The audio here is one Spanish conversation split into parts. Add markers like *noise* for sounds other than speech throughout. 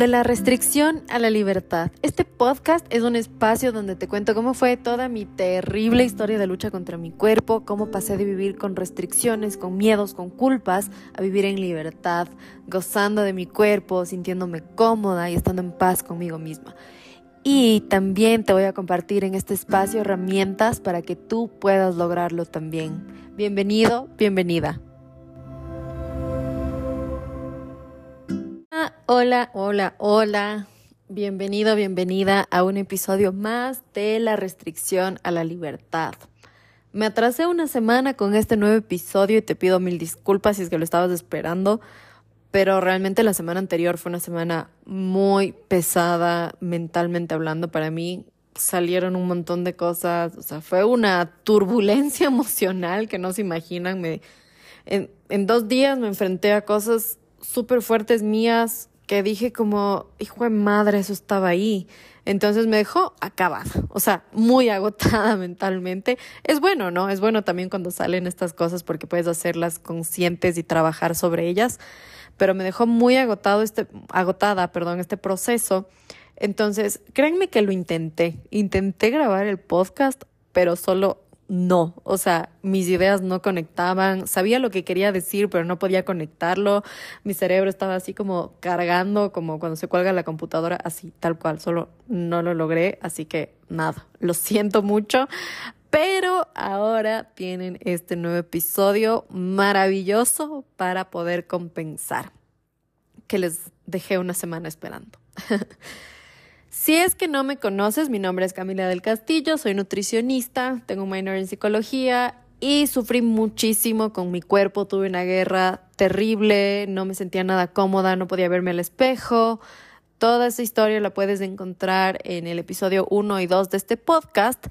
De la restricción a la libertad. Este podcast es un espacio donde te cuento cómo fue toda mi terrible historia de lucha contra mi cuerpo, cómo pasé de vivir con restricciones, con miedos, con culpas, a vivir en libertad, gozando de mi cuerpo, sintiéndome cómoda y estando en paz conmigo misma. Y también te voy a compartir en este espacio herramientas para que tú puedas lograrlo también. Bienvenido, bienvenida. Hola, hola, hola. Bienvenido, bienvenida a un episodio más de la restricción a la libertad. Me atrasé una semana con este nuevo episodio y te pido mil disculpas si es que lo estabas esperando, pero realmente la semana anterior fue una semana muy pesada mentalmente hablando para mí. Salieron un montón de cosas, o sea, fue una turbulencia *laughs* emocional que no se imaginan. Me, en, en dos días me enfrenté a cosas súper fuertes mías que dije como, hijo de madre, eso estaba ahí. Entonces me dejó acabada, o sea, muy agotada *laughs* mentalmente. Es bueno, ¿no? Es bueno también cuando salen estas cosas porque puedes hacerlas conscientes y trabajar sobre ellas, pero me dejó muy agotado este, agotada, perdón, este proceso. Entonces, créanme que lo intenté. Intenté grabar el podcast, pero solo no, o sea, mis ideas no conectaban, sabía lo que quería decir, pero no podía conectarlo, mi cerebro estaba así como cargando, como cuando se cuelga la computadora, así, tal cual, solo no lo logré, así que nada, lo siento mucho, pero ahora tienen este nuevo episodio maravilloso para poder compensar, que les dejé una semana esperando. *laughs* Si es que no me conoces, mi nombre es Camila del Castillo, soy nutricionista, tengo un minor en psicología y sufrí muchísimo con mi cuerpo, tuve una guerra terrible, no me sentía nada cómoda, no podía verme al espejo. Toda esa historia la puedes encontrar en el episodio 1 y 2 de este podcast,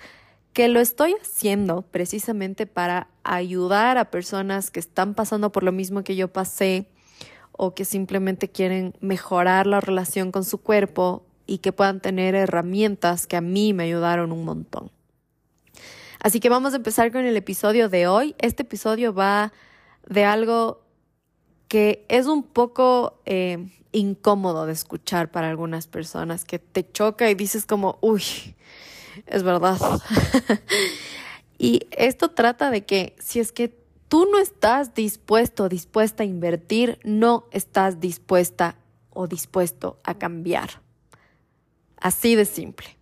que lo estoy haciendo precisamente para ayudar a personas que están pasando por lo mismo que yo pasé o que simplemente quieren mejorar la relación con su cuerpo y que puedan tener herramientas que a mí me ayudaron un montón. Así que vamos a empezar con el episodio de hoy. Este episodio va de algo que es un poco eh, incómodo de escuchar para algunas personas, que te choca y dices como, uy, es verdad. *laughs* y esto trata de que si es que tú no estás dispuesto dispuesta a invertir, no estás dispuesta o dispuesto a cambiar. Así de simple.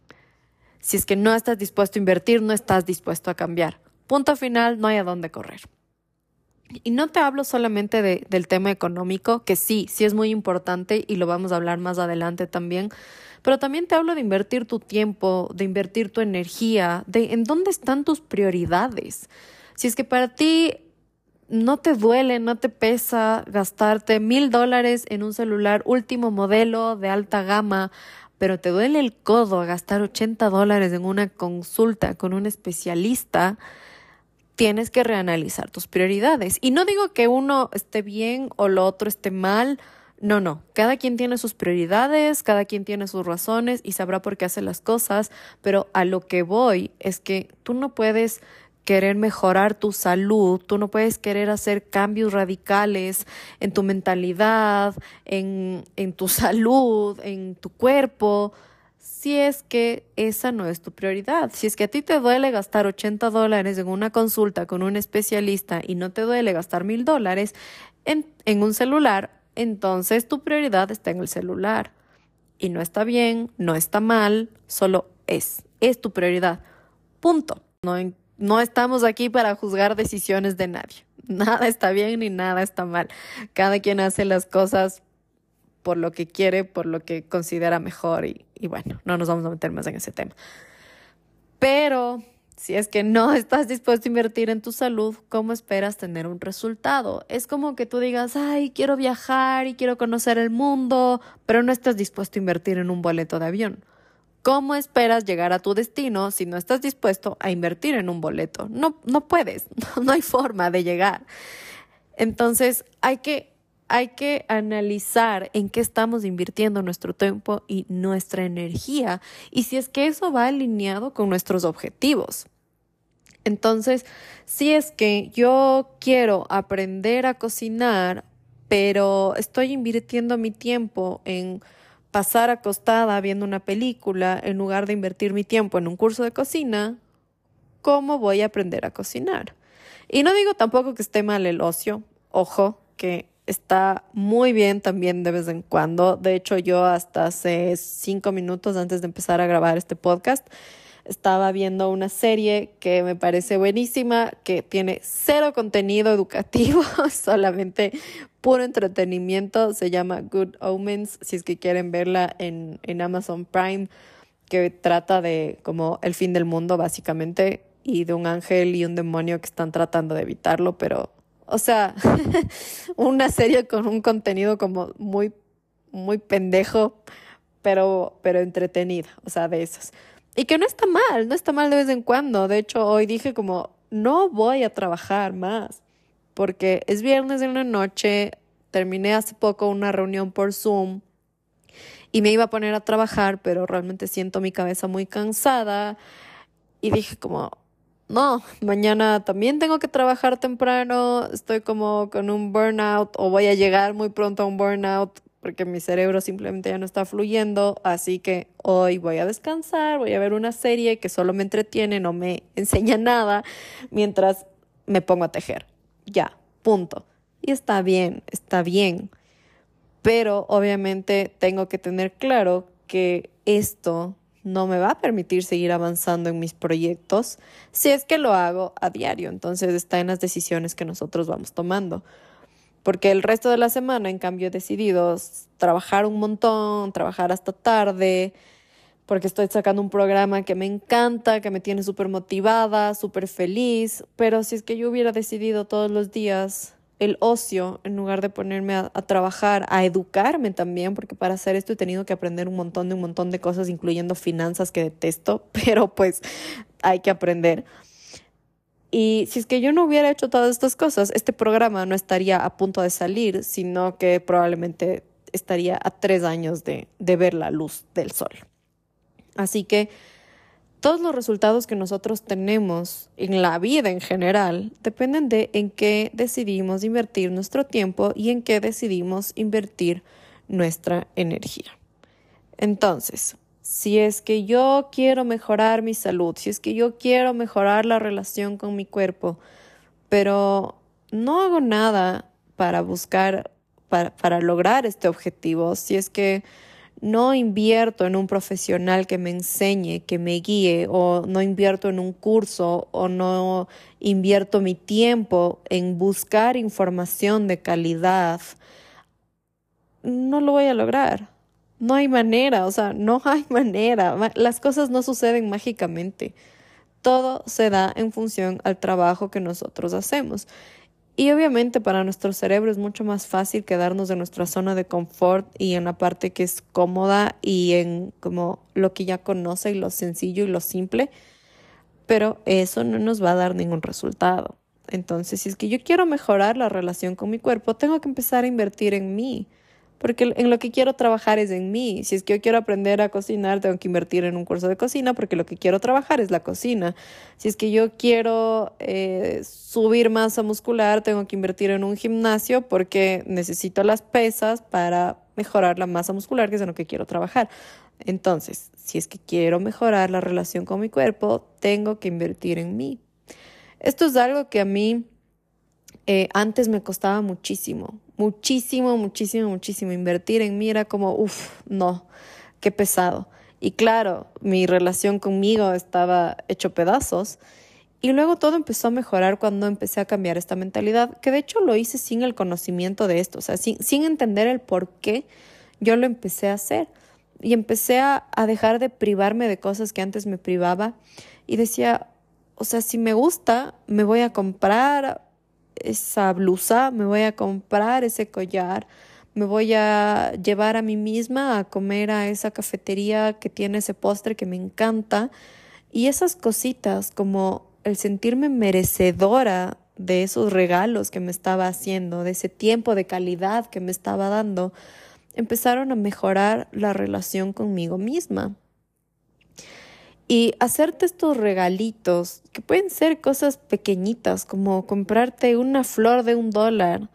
Si es que no estás dispuesto a invertir, no estás dispuesto a cambiar. Punto final, no hay a dónde correr. Y no te hablo solamente de, del tema económico, que sí, sí es muy importante y lo vamos a hablar más adelante también, pero también te hablo de invertir tu tiempo, de invertir tu energía, de en dónde están tus prioridades. Si es que para ti no te duele, no te pesa gastarte mil dólares en un celular último modelo de alta gama pero te duele el codo a gastar 80 dólares en una consulta con un especialista, tienes que reanalizar tus prioridades. Y no digo que uno esté bien o lo otro esté mal, no, no, cada quien tiene sus prioridades, cada quien tiene sus razones y sabrá por qué hace las cosas, pero a lo que voy es que tú no puedes querer mejorar tu salud, tú no puedes querer hacer cambios radicales en tu mentalidad, en, en tu *laughs* salud, en tu cuerpo, si es que esa no es tu prioridad. Si es que a ti te duele gastar 80 dólares en una consulta con un especialista y no te duele gastar mil dólares en, en un celular, entonces tu prioridad está en el celular. Y no está bien, no está mal, solo es, es tu prioridad. Punto. No no estamos aquí para juzgar decisiones de nadie. *laughs* Nada está bien ni nada está mal. Cada quien hace las cosas por lo que quiere, por lo que considera mejor y, y bueno, no nos vamos a meter más en ese tema. Pero si es que no *laughs* estás dispuesto a invertir en tu salud, ¿cómo esperas tener un resultado? Es como que tú digas, ay, quiero viajar y quiero conocer el mundo, pero no estás dispuesto a invertir en un boleto de avión. ¿Cómo esperas llegar a tu destino si no estás dispuesto a invertir en un boleto? No, no puedes, *laughs* no, hay forma de llegar. Entonces hay que, hay que analizar en qué estamos invirtiendo nuestro tiempo y nuestra energía y si es que eso va alineado con nuestros objetivos. Entonces, si es que yo quiero aprender a cocinar, pero estoy invirtiendo mi tiempo en pasar acostada viendo una película en lugar de invertir mi tiempo en un curso de cocina, ¿cómo voy a aprender a cocinar? Y no digo tampoco que esté mal el ocio, ojo, que está muy bien también de vez en cuando. De hecho, yo hasta hace cinco minutos antes de empezar a grabar este podcast, estaba viendo una serie que me parece buenísima, que tiene cero contenido educativo, *laughs* solamente puro entretenimiento. Se llama Good Omens, si es que quieren verla en, en Amazon Prime, que trata de como el fin del mundo, básicamente, y de un ángel y un demonio que están tratando de evitarlo, pero, o sea, *laughs* una serie con un contenido como muy, muy pendejo, pero, pero entretenida, o sea, de esos. Y que no está mal, no está mal de vez en cuando. De hecho, hoy dije como, no voy a trabajar más, porque es viernes de una noche, terminé hace poco una reunión por Zoom y me iba a poner a trabajar, pero realmente siento mi cabeza muy cansada y dije como, no, mañana también tengo que trabajar temprano, estoy como con un burnout o voy a llegar muy pronto a un burnout porque mi cerebro simplemente ya no está fluyendo, así que hoy voy a descansar, voy a ver una serie que solo me entretiene, no me *laughs* enseña nada, mientras me pongo a tejer. Ya, punto. Y está bien, está bien. Pero obviamente tengo que tener claro que esto no me va a permitir seguir avanzando en mis proyectos si es que lo hago a diario. Entonces está en las decisiones que nosotros vamos tomando porque el resto de la semana, en cambio, he decidido trabajar un montón, trabajar hasta tarde, porque estoy sacando un programa que me encanta, que me tiene súper motivada, súper feliz, pero si es que yo hubiera decidido todos los días el ocio en lugar de ponerme a, trabajar, a educarme también, porque para hacer esto he tenido que aprender un montón de un montón de cosas, incluyendo finanzas que detesto, *laughs* pero pues hay que aprender. Y si es que yo no hubiera hecho todas estas cosas, este programa no estaría a punto de salir, sino que probablemente estaría a tres años de ver la luz del sol. Así que todos los resultados que nosotros tenemos en la vida en general dependen de en qué decidimos invertir nuestro tiempo y en qué decidimos invertir nuestra energía. Entonces, si es que yo quiero mejorar mi salud, si es que yo quiero mejorar la relación con mi cuerpo, pero no hago nada para buscar, para, para lograr este objetivo, si es que no invierto en un profesional que me enseñe, que me guíe, o no invierto en un curso, o no invierto mi tiempo en buscar información de calidad, no lo voy a lograr. No hay manera, o sea, no hay *laughs* manera. Las cosas no suceden mágicamente. Todo se da en función al trabajo que nosotros hacemos. Y obviamente para nuestro cerebro es mucho más fácil quedarnos en nuestra zona de confort y en la parte que es cómoda y en como lo que ya conoce y lo sencillo y lo simple, pero eso no nos va a dar ningún resultado. Entonces, si es que yo quiero mejorar la relación con mi cuerpo, tengo que empezar a invertir en mí porque en lo que quiero trabajar es en mí. Si es que yo quiero aprender a cocinar, tengo que invertir en un curso de cocina porque lo que quiero trabajar es la cocina. Si es que yo quiero eh, subir masa muscular, tengo que invertir en un gimnasio porque necesito las pesas para mejorar la masa muscular, que es en lo que quiero trabajar. Entonces, si es que quiero mejorar la relación con mi cuerpo, tengo que invertir en mí. Esto es algo que a mí eh, antes me costaba muchísimo muchísimo, muchísimo, muchísimo. Invertir en mí era como, uff, no, qué pesado. Y claro, mi relación conmigo estaba hecho pedazos. Y luego todo empezó a mejorar cuando empecé a cambiar esta mentalidad, que de hecho lo hice sin el conocimiento de esto, o sea, sin, entender el por qué yo lo empecé a hacer. Y empecé a, a dejar de privarme de cosas que antes me privaba. Y decía, o sea, si me gusta, me voy a comprar esa blusa, me voy a comprar ese collar, me voy a llevar a mí misma a comer a esa cafetería que tiene ese postre que me encanta. Y esas cositas como el sentirme merecedora de esos regalos que me estaba haciendo, de ese tiempo de calidad que me estaba dando, empezaron a mejorar la relación conmigo misma. Y hacerte estos regalitos, que pueden ser cosas pequeñitas, como comprarte una flor de un dólar,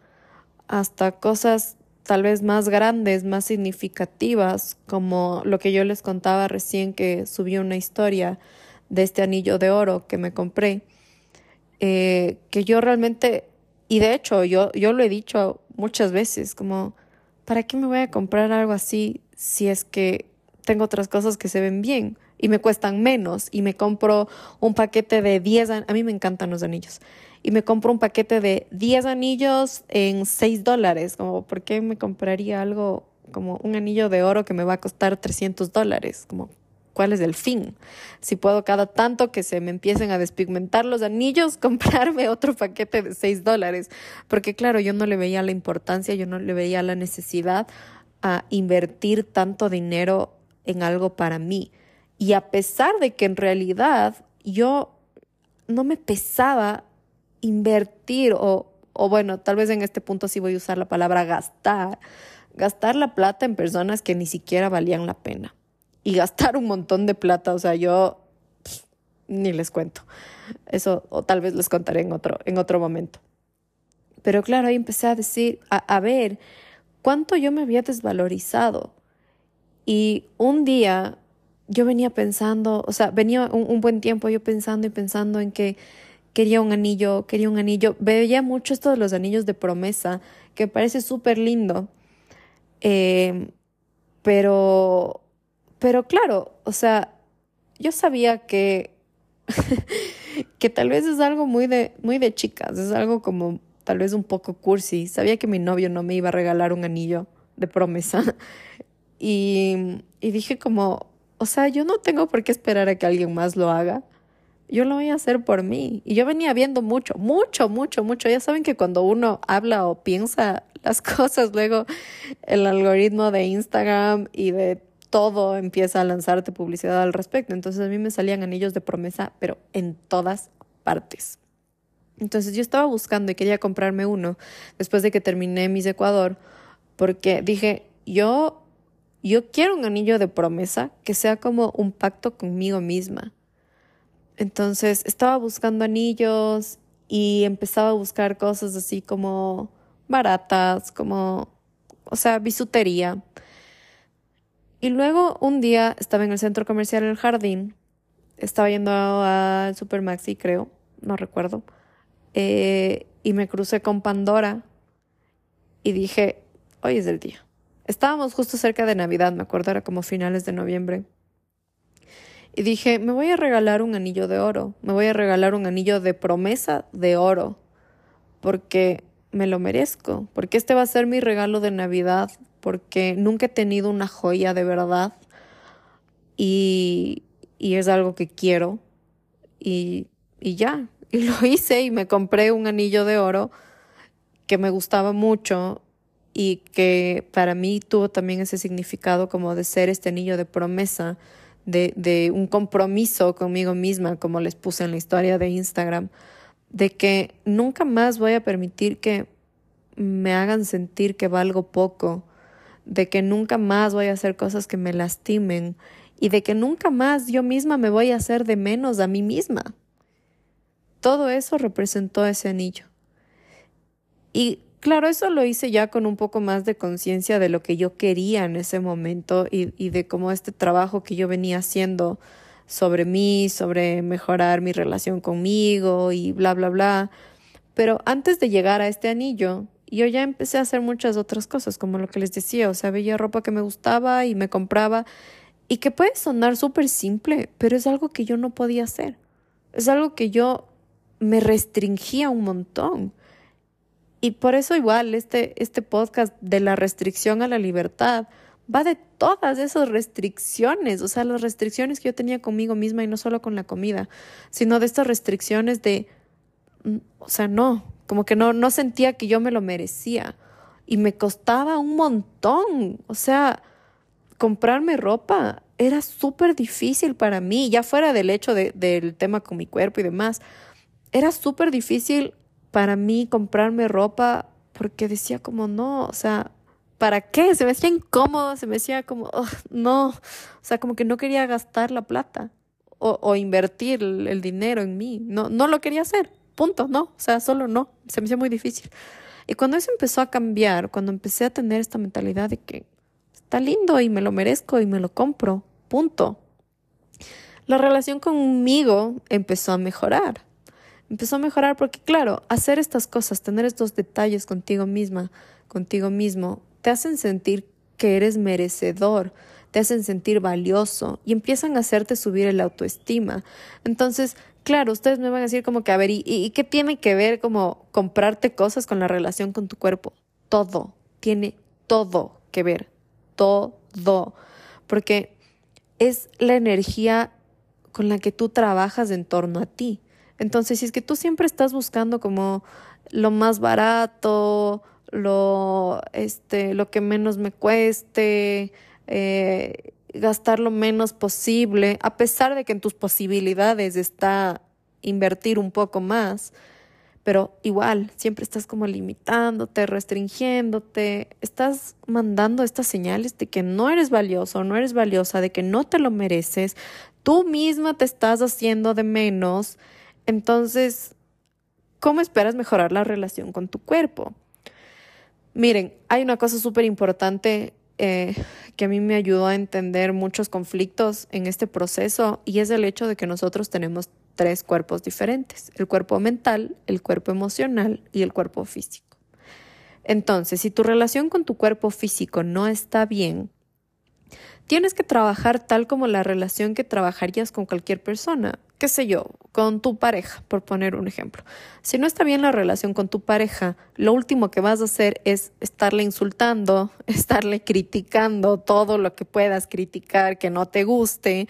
hasta cosas tal vez más grandes, más significativas, como lo que yo les contaba recién que subí una historia de este anillo de oro que me compré, eh, que yo realmente, y de hecho yo, yo lo he dicho muchas veces, como, ¿para qué me voy a comprar algo así si es que tengo otras cosas que se ven bien y me cuestan menos y me compro un paquete de 10, a mí me encantan los anillos, y me compro un paquete de 10 anillos en 6 dólares, como, ¿por qué me compraría algo como un anillo de oro que me va a costar 300 dólares? Como, ¿cuál es el fin? Si puedo cada tanto que se me empiecen a despigmentar los anillos, *laughs* comprarme otro paquete de 6 dólares, porque claro, yo no le veía la importancia, yo no le veía la necesidad a invertir tanto dinero en algo para mí. Y a pesar de que en realidad yo no me pesaba invertir o, o bueno, tal vez en este punto sí voy a usar la palabra gastar, gastar la plata en personas que ni siquiera valían la pena y gastar un montón de plata, o sea, yo ni les cuento. Eso o tal vez les contaré en otro en otro momento. Pero claro, ahí empecé a decir, a, a ver cuánto yo me había desvalorizado. Y un día yo venía pensando, o sea, venía un, buen tiempo yo pensando y pensando en que quería un anillo, quería un anillo. Veía mucho esto de los anillos de promesa, que parece súper lindo. Em, pero, pero claro, o sea, yo sabía que, *laughs* que tal vez es algo muy de, muy de chicas, es algo como tal vez un poco cursi. Sabía que mi novio no me iba a regalar un anillo de promesa. *laughs* Y, y dije como, o sea, yo no tengo por qué esperar a que alguien más lo haga. Yo lo voy a hacer por mí. Y yo venía viendo mucho, mucho, mucho, mucho. Ya saben que cuando uno habla o piensa las *laughs* cosas, luego el algoritmo de Instagram y de todo empieza a lanzarte publicidad al respecto. Entonces a mí me salían anillos de promesa, pero en todas partes. Entonces yo estaba buscando y quería comprarme uno después de que terminé mis Ecuador, porque dije, yo yo quiero un anillo de promesa que sea como un pacto conmigo misma. Entonces estaba buscando anillos y empezaba a buscar cosas así como baratas, como, o sea, bisutería. Y luego un día estaba en el centro comercial El Jardín, estaba yendo al Supermaxi, creo, no recuerdo, eh, y me crucé con Pandora y dije, hoy es el día. Estábamos justo cerca de Navidad, me acuerdo, era como finales de noviembre. Y dije, me voy a regalar un anillo de oro, me voy a regalar un anillo de promesa de oro, porque me lo merezco, porque este va a ser mi regalo de Navidad, porque nunca he tenido una joya de verdad y, y es algo que quiero y, y ya, y lo hice y me compré un anillo de oro que me gustaba mucho y que para mí tuvo también ese significado como de ser este anillo de promesa, de, de un compromiso conmigo misma, como les puse en la historia de Instagram, de que nunca más voy a permitir que me hagan sentir que valgo poco, de que nunca más voy a hacer cosas que me lastimen y de que nunca más yo misma me voy a hacer de menos a mí misma. Todo eso representó ese anillo. Y Claro, eso lo hice ya con un poco más de conciencia de lo que yo quería en ese momento y, de cómo este trabajo que yo venía haciendo sobre mí, sobre mejorar mi relación conmigo y bla, bla, bla. Pero antes de llegar a este anillo, yo ya empecé a hacer muchas otras cosas, como lo que les decía, o sea, veía ropa que me gustaba y me compraba y que puede sonar súper simple, pero es algo que yo no podía hacer. Es algo que yo me restringía un montón. Y por eso igual este, este podcast de la restricción a la libertad va de todas esas restricciones, o sea, las restricciones que yo tenía conmigo misma y no solo con la comida, sino de estas restricciones de, mm, o sea, no, como que no, no sentía que yo me lo merecía. Y me costaba un montón, o sea, comprarme ropa era súper difícil para mí, ya fuera del hecho de, del tema con mi cuerpo y demás, era súper difícil para mí comprarme ropa porque decía como no, o sea, ¿para qué? Se me hacía incómodo, se me decía como, no, o sea, como que no quería gastar la plata o, invertir el, dinero en mí, no, no lo quería hacer, punto, no, o sea, solo no, se me hacía muy difícil. Y cuando eso empezó a cambiar, cuando empecé a tener esta mentalidad de que está lindo y me lo merezco y me lo compro, punto. La relación conmigo empezó a mejorar. Empezó a mejorar porque, claro, hacer estas cosas, tener estos detalles contigo misma, contigo mismo, te hacen sentir que eres merecedor, te hacen sentir valioso y empiezan a hacerte subir el autoestima. Entonces, claro, ustedes me van a decir como que, a ver, ¿y, qué tiene que ver como comprarte cosas con la relación con tu cuerpo? Todo, tiene todo que ver, todo, porque es la energía con la que tú trabajas en torno a ti. Entonces, si es que tú siempre estás buscando como lo más barato, lo, este, lo que menos me cueste, eh, gastar lo menos posible, a pesar de que en tus posibilidades está invertir un poco más, pero igual siempre estás como limitándote, restringiéndote, estás mandando estas señales de que no eres valioso, no eres valiosa, de que no te lo mereces, tú misma te estás haciendo de menos, entonces, ¿cómo esperas mejorar la relación con tu cuerpo? Miren, hay una cosa súper importante eh, que a mí me ayudó a entender muchos conflictos en este proceso y es el hecho de que nosotros tenemos tres cuerpos diferentes, el cuerpo mental, el cuerpo emocional y el cuerpo físico. Entonces, si tu relación con tu cuerpo físico no está bien, tienes que trabajar tal como la relación que trabajarías con cualquier persona qué sé yo, con tu pareja, por poner un ejemplo. Si no está bien la relación con tu pareja, lo último que vas a hacer es estarle insultando, *laughs* estarle criticando todo lo que puedas criticar que no te guste,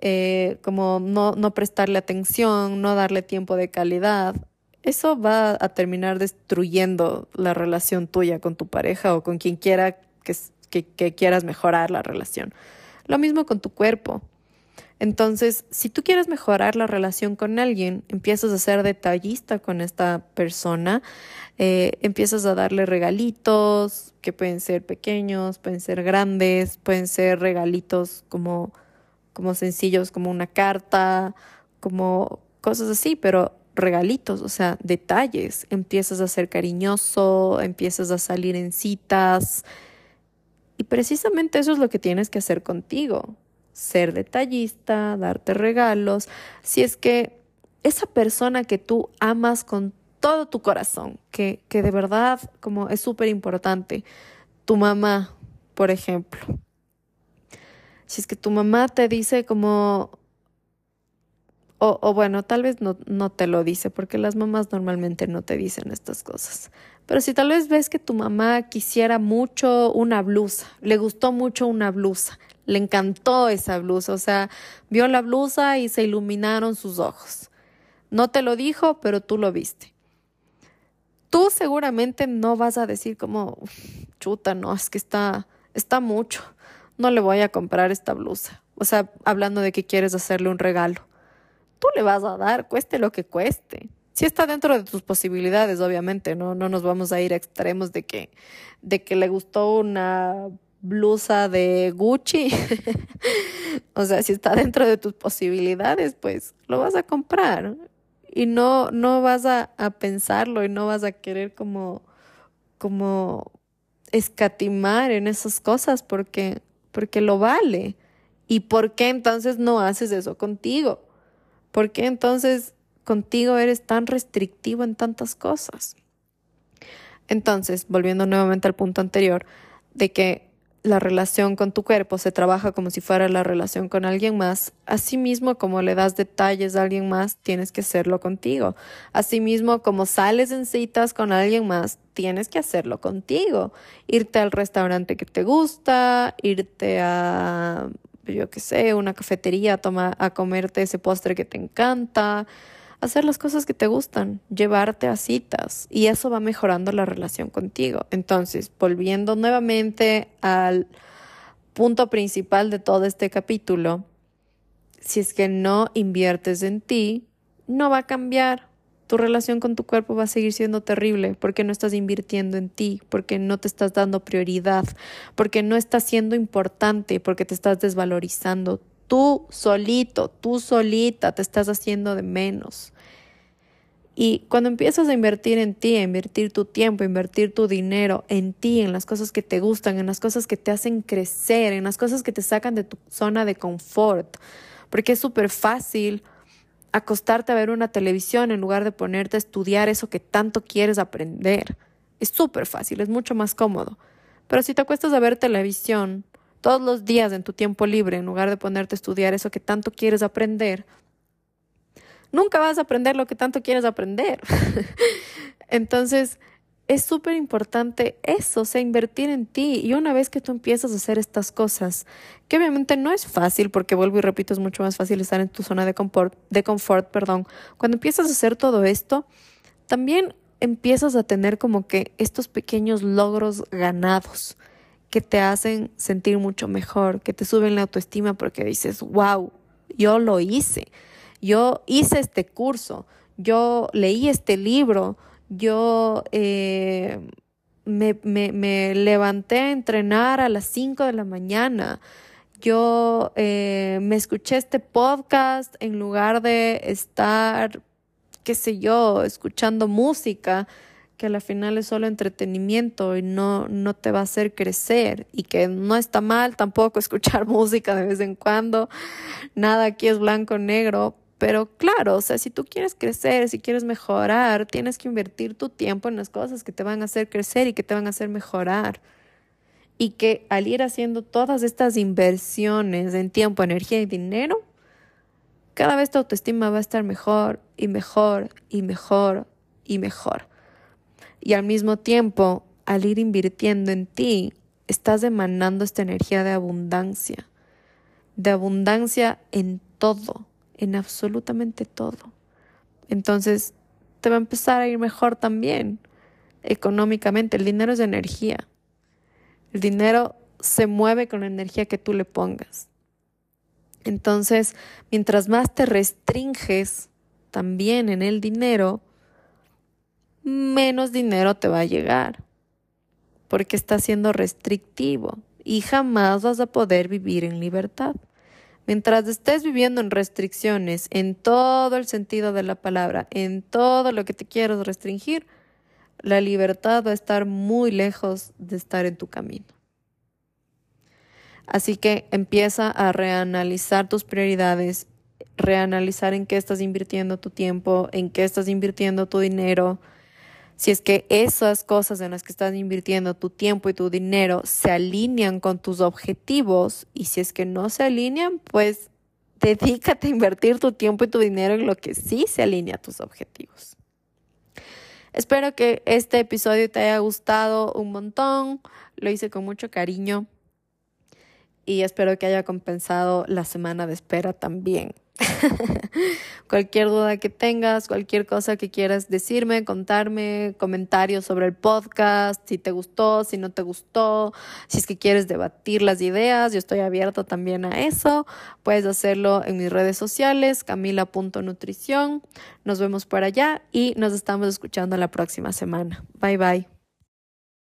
eh, como no, no prestarle atención, no darle tiempo de calidad. Eso va a terminar destruyendo la relación tuya con tu pareja o con quien quiera que, que quieras mejorar la relación. Lo mismo con tu cuerpo. Entonces, si tú quieres mejorar la relación con alguien, empiezas a ser detallista con esta persona, eh, empiezas a darle regalitos que pueden ser pequeños, pueden ser grandes, pueden ser regalitos como, como sencillos, como una carta, como cosas así, pero regalitos, o sea, detalles. Empiezas a ser cariñoso, empiezas a salir en citas. Y precisamente eso es lo que tienes que hacer contigo. Ser detallista, darte regalos, si es que esa persona que tú amas con todo tu corazón, que, que de verdad como es súper importante, tu mamá, por ejemplo, si es que tu mamá te dice como, o, o, bueno, tal vez no, no te lo dice, porque las mamás normalmente no te dicen estas cosas. Pero si tal vez ves que tu mamá quisiera mucho una blusa, le gustó mucho una blusa, le encantó esa blusa, o sea, vio la blusa y se iluminaron sus ojos. No te lo dijo, pero tú lo viste. Tú seguramente no vas a decir como, chuta, no, es que está, está mucho, no le voy a comprar esta blusa. O sea, hablando de que quieres hacerle un regalo. Tú le vas a dar, cueste lo que cueste. Si está dentro de tus posibilidades, obviamente, no, no nos vamos a ir a extremos de que, de que le gustó una blusa de Gucci. *laughs* o sea, si está dentro de tus posibilidades, pues lo vas a comprar. Y no, no vas a, a pensarlo y no vas a querer como, como escatimar en esas cosas porque, porque lo vale. ¿Y por qué entonces no haces eso contigo? ¿Por qué entonces contigo eres tan restrictivo en tantas cosas? Entonces, volviendo nuevamente al punto anterior, de que la relación con tu cuerpo se trabaja como si fuera la relación con alguien más, asimismo como le das detalles a alguien más, tienes que hacerlo contigo. Asimismo como sales en citas con alguien más, tienes que hacerlo contigo. Irte al restaurante que te gusta, irte a, yo qué sé, una cafetería a, comerte ese postre que te encanta, hacer las cosas que te gustan, llevarte a citas y eso va mejorando la relación contigo. Entonces, volviendo nuevamente al punto principal de todo este capítulo, si es que no inviertes en ti, no va a cambiar. Tu relación con tu cuerpo va a seguir siendo terrible porque no estás invirtiendo en ti, porque no te estás dando prioridad, porque no estás siendo importante, porque te estás desvalorizando. Tú solito, tú solita te estás haciendo de menos. Y cuando empiezas a invertir en ti, a invertir tu tiempo, a invertir tu dinero en ti, en las cosas que te gustan, en las cosas que te hacen crecer, en las cosas que te sacan de tu zona de confort, porque es súper fácil acostarte a ver una televisión en lugar de ponerte a estudiar eso que tanto quieres aprender. Es súper fácil, es mucho más cómodo. Pero si te acuestas a ver televisión todos los días en tu tiempo libre, en lugar de ponerte a estudiar eso que tanto quieres aprender, nunca vas a aprender lo que tanto quieres aprender. *laughs* Entonces, es súper importante eso, o sea, invertir en ti. Y una vez que tú empiezas a hacer estas cosas, que obviamente no es fácil, porque vuelvo y repito, es mucho más fácil estar en tu zona de confort, de confort, perdón. Cuando empiezas a hacer todo esto, también empiezas a tener como que estos pequeños logros ganados que te hacen sentir mucho mejor, que te suben la autoestima porque dices, wow, yo lo hice, yo hice este curso, yo leí este libro, yo eh, me, levanté a entrenar a las 5 de la mañana. Yo eh, me escuché este podcast en lugar de estar, qué sé yo, escuchando música, que al final es solo entretenimiento y no, no te va a hacer crecer y que no está mal tampoco *laughs* escuchar música de vez en cuando. Nada aquí es blanco negro, pero claro, o sea, si tú quieres crecer, si quieres mejorar, tienes que invertir tu tiempo en las cosas que te van a hacer crecer y que te van a hacer mejorar. Y que al ir haciendo todas estas inversiones en tiempo, energía y dinero, cada vez tu autoestima va a estar mejor y mejor y mejor y mejor. Y al mismo tiempo, al ir invirtiendo en ti, estás emanando esta energía de abundancia, de abundancia en todo en absolutamente todo. Entonces, te va a empezar a ir mejor también económicamente. El dinero es energía. El dinero se mueve con la energía que tú le pongas. Entonces, mientras más te restringes también en el dinero, menos dinero te va a llegar, porque está siendo restrictivo y jamás vas a poder vivir en libertad. Mientras estés viviendo en restricciones, en todo el sentido de la palabra, en todo lo que te quieras restringir, la libertad va a estar muy lejos de estar en tu camino. Así que empieza a reanalizar tus prioridades, reanalizar en qué estás invirtiendo tu tiempo, en qué estás invirtiendo tu dinero, si es que esas cosas en las que estás invirtiendo tu tiempo y tu dinero se alinean con tus objetivos y si es que no se alinean, pues *laughs* dedícate a invertir tu tiempo y tu dinero en lo que sí se alinea a tus objetivos. Espero que este episodio te haya gustado un montón, lo hice con mucho cariño y espero que haya compensado la semana de espera también. *laughs* cualquier duda que tengas, cualquier cosa que quieras decirme, contarme, comentarios sobre el podcast, si te gustó, si no te gustó, si es que quieres debatir las ideas, yo estoy abierto también a eso. Puedes hacerlo en mis redes sociales, camila.nutrición. Nos vemos por allá y nos estamos escuchando la próxima semana. Bye bye.